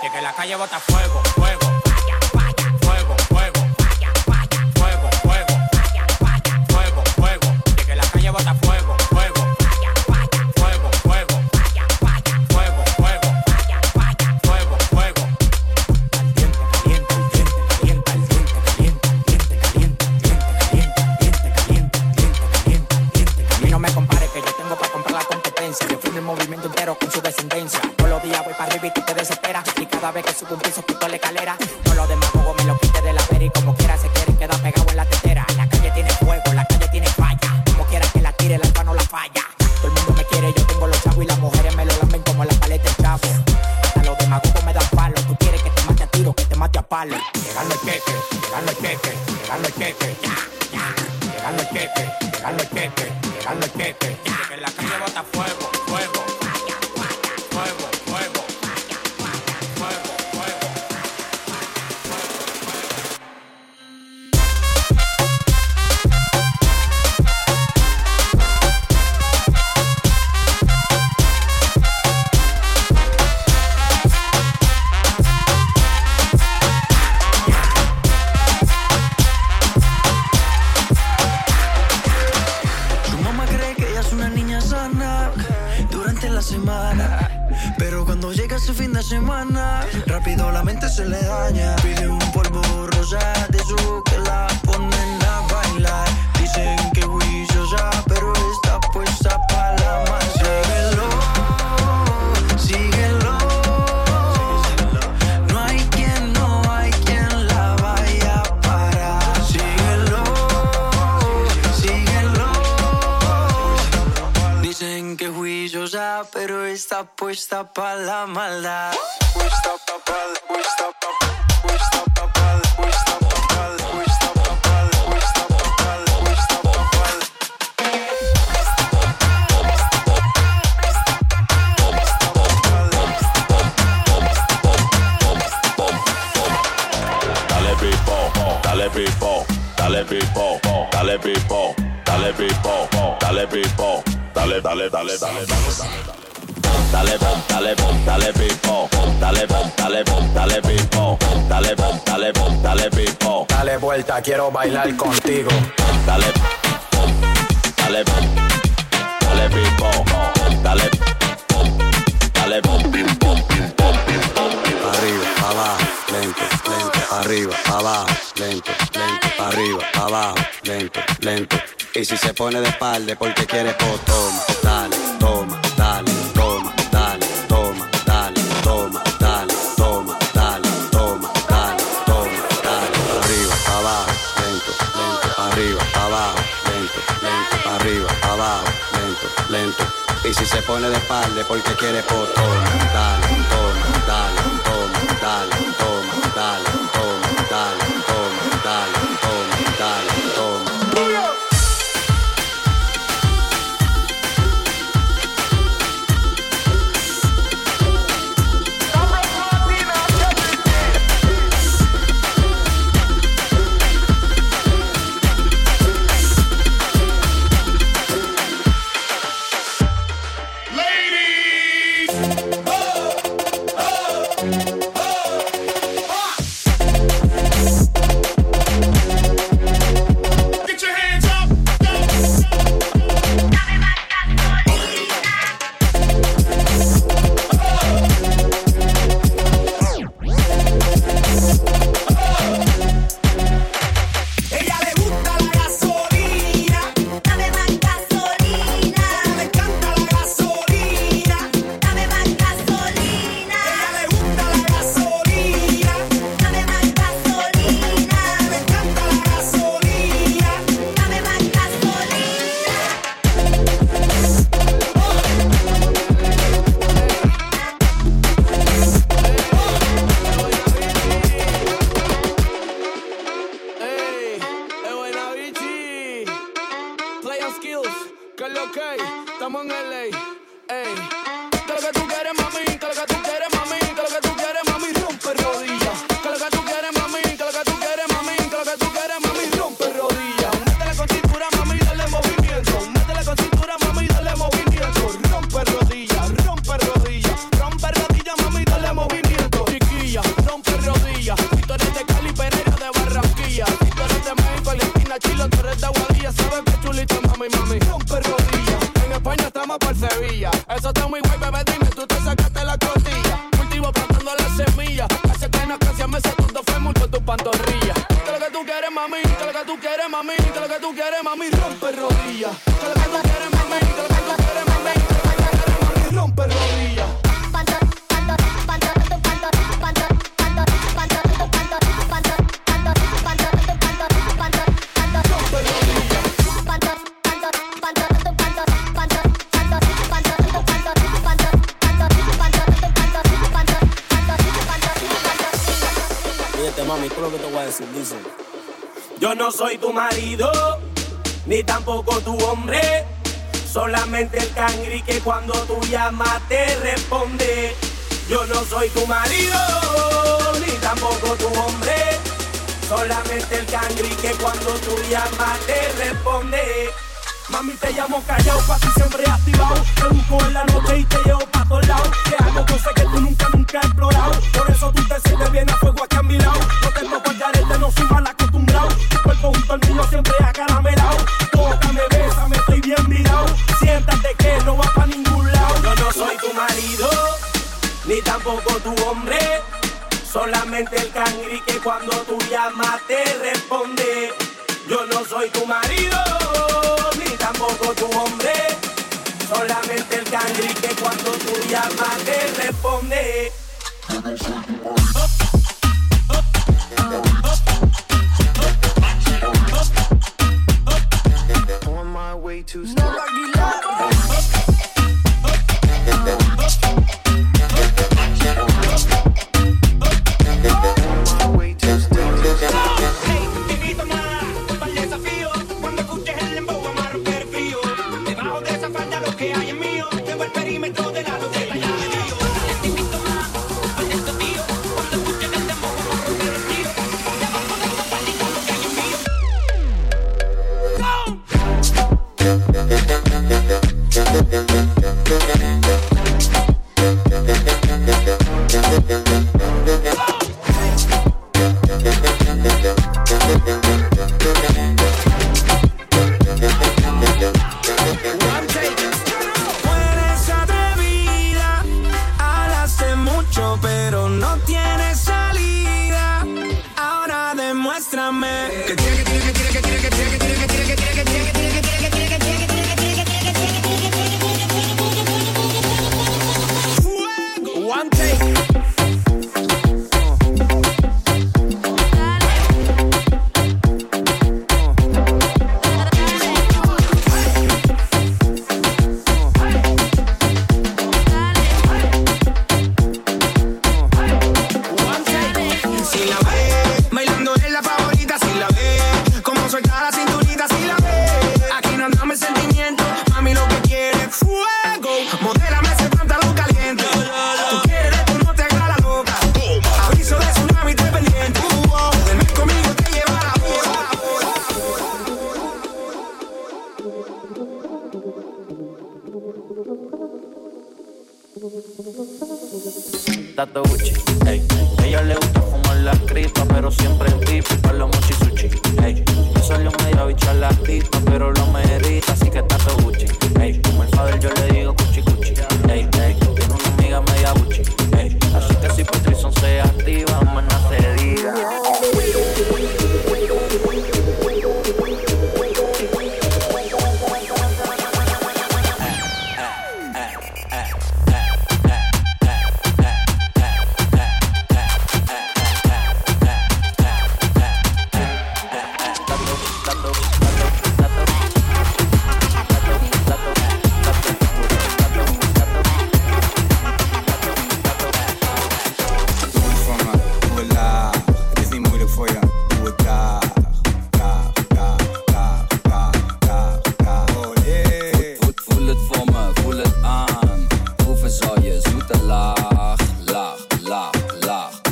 Que la calle bota fuego, fuego, palos. Llegan los cheques, llegan los cheques, llegan los cheques, ya, ya. Llegan los cheques, llegan los cheques, llegan los. Que la calle bota fuego, fuego. Pero está puesta para la maldad. Puesta pa' pal- puesta pa' puesta pa' puesta pa' puesta pa' puesta pa' puesta pa'. Dale pipo, dale pipo, dale pipo, dale pipo, dale pipo, dale pipo, dale, dale, dale, dale, dale, dale. Dale, dale, dale pipo, dale, dale, dale pipo, dale, dale, dale pipo, Dale vuelta, quiero bailar contigo. dale, dale, dale pipo, dale, dale pipo, arriba, abajo, lento, lento, arriba, abajo, lento, lento, arriba, abajo, lento, lento. Y si se pone de espalda es porque quiere, dale, toma, dale, toma, dale, Y si se pone de espalda es porque quiere, toma, dale, toma, dale, toma, dale, toma, dale, Yo no soy tu marido, ni tampoco tu hombre. Solamente el cangri que cuando tú llamas te responde. Yo no soy tu marido, ni tampoco tu hombre. Solamente el cangri que cuando tú llamas te responde. Mami, te llamo callao, pa' ti siempre activado. Te busco en la noche y te llevo pa' todos lados. Te hago cosas que tú nunca, nunca has explorado. Por eso tú te sientes bien a fuego aquí a mi lado. No te toco el garete, no soy mal acostumbrado. Tu cuerpo junto al mío siempre acaramelado. Tócame, bésame, estoy bien mirado. Siéntate que no vas pa' ningún lado. Yo no soy tu marido, ni tampoco tu hombre. Solamente el cangri que cuando tú llamas te responde. Yo no soy tu marido tampoco tu hombre. Solamente el cangri que cuando tú llamas te responde.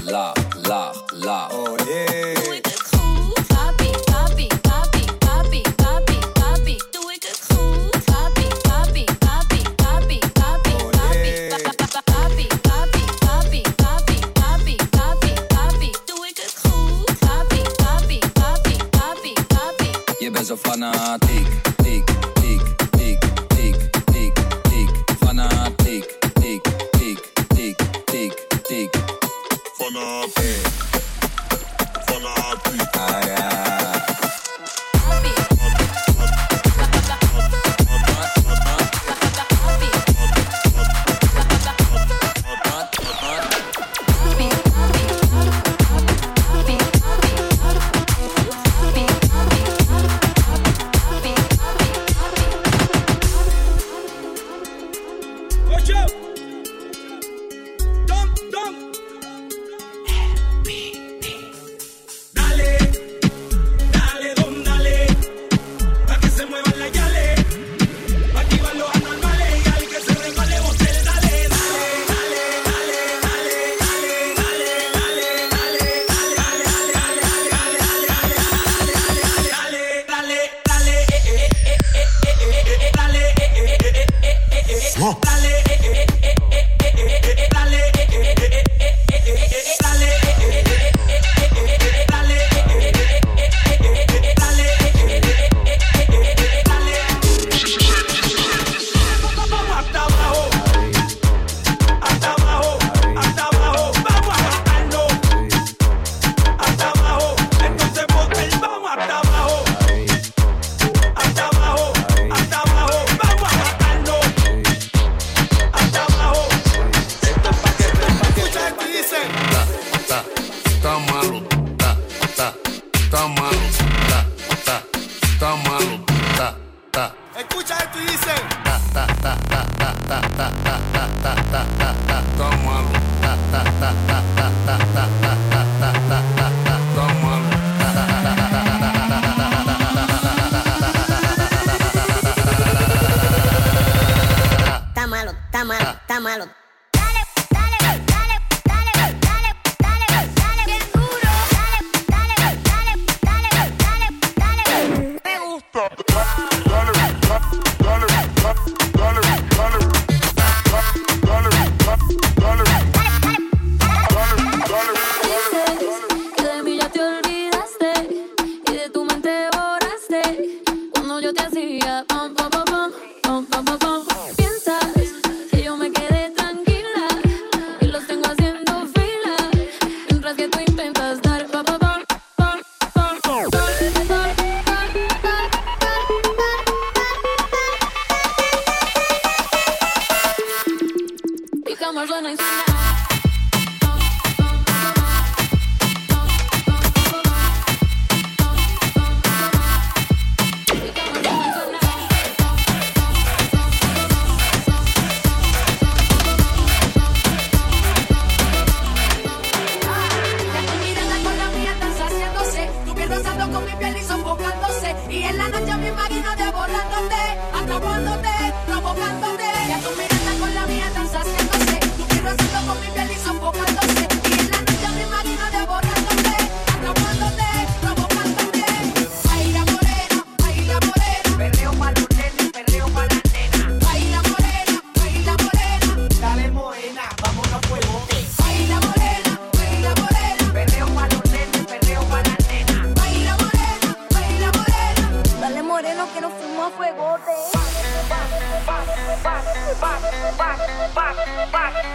love.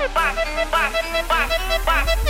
Bop, bop, bop, bop.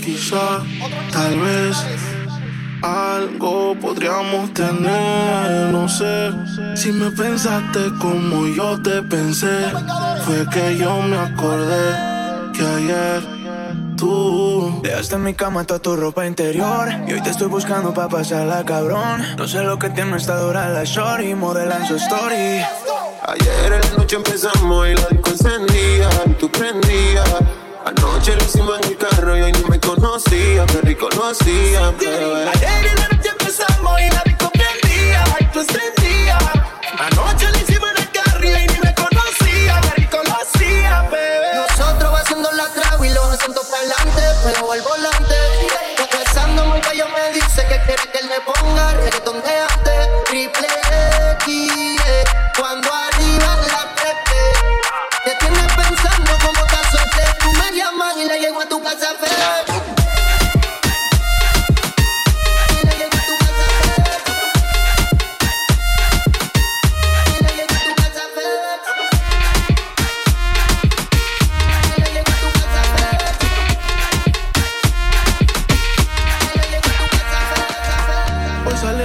Quizá, tal vez, algo podríamos tener. No sé si me pensaste como yo te pensé. Fue que yo me acordé que ayer tú. Dejaste en mi cama toda tu ropa interior Y hoy te estoy buscando pa' pasarla cabrón No sé lo que tiene esta dura la shorty Modelan su story Ayer en la noche empezamos y la disco conocía, qué rico lo hacía, bebé.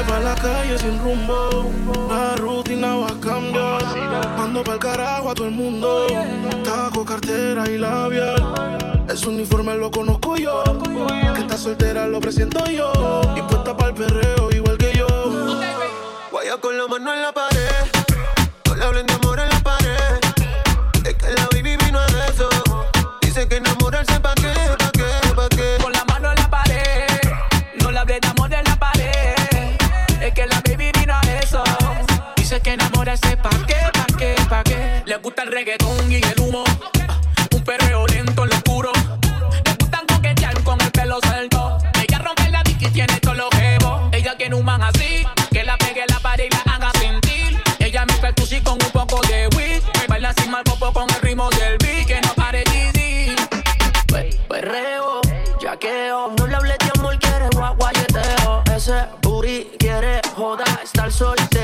Pa' la calle sin rumbo. La rutina va a cambiar. Mando pa'l carajo a todo el mundo. Taco, cartera y labial. Ese uniforme lo conozco yo. Que está soltera lo presento yo. Y puesta pa'l perreo igual que yo. Vaya con la mano en la pared. No le hablen de amor en pa' qué, pa' qué, pa' qué. Le gusta el reggaetón y el humo. Un perreo lento en lo oscuro. Le gustan coquetear con el pelo suelto. Ella rompe la dick y tiene todos los jebos. Ella quiere un man así, que la pegue la pared y la haga sentir. Ella me percusi con un poco de weed. Me baila así mal popo con el ritmo del beat. Que no pare Pe- Perreo, yaqueo, no le hables de amor, quiere guaguayeteo. Ese booty quiere joda, estar soltera,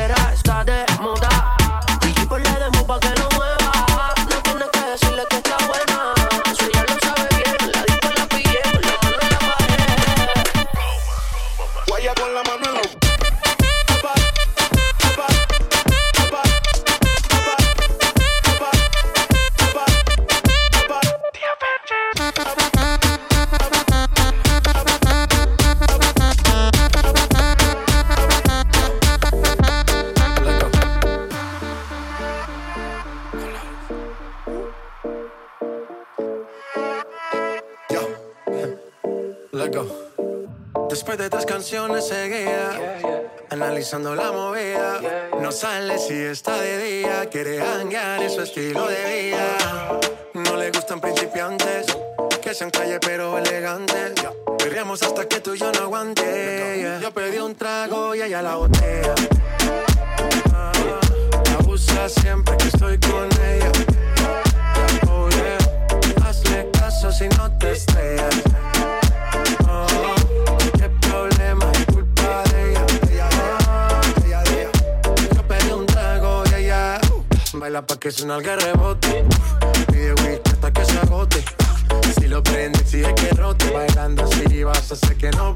Después de tres canciones seguía analizando la movida. No sale si está de día, quiere hanguear en su estilo de vida. No le gustan principiantes, que sean calle pero elegantes. Perreamos hasta que tú y yo no aguante. Yo pedí un trago y ella la botella. Ah, Abusa siempre que estoy con ella. Oh. Hazle caso si no te estrellas. Baila pa' que suena el rebote. Pide whisky hasta que se agote. Si lo prende, exige que rote. Bailando así vas a hacer que no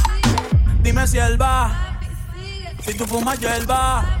Dime si él va. Si tú fumas hierba. Yeah,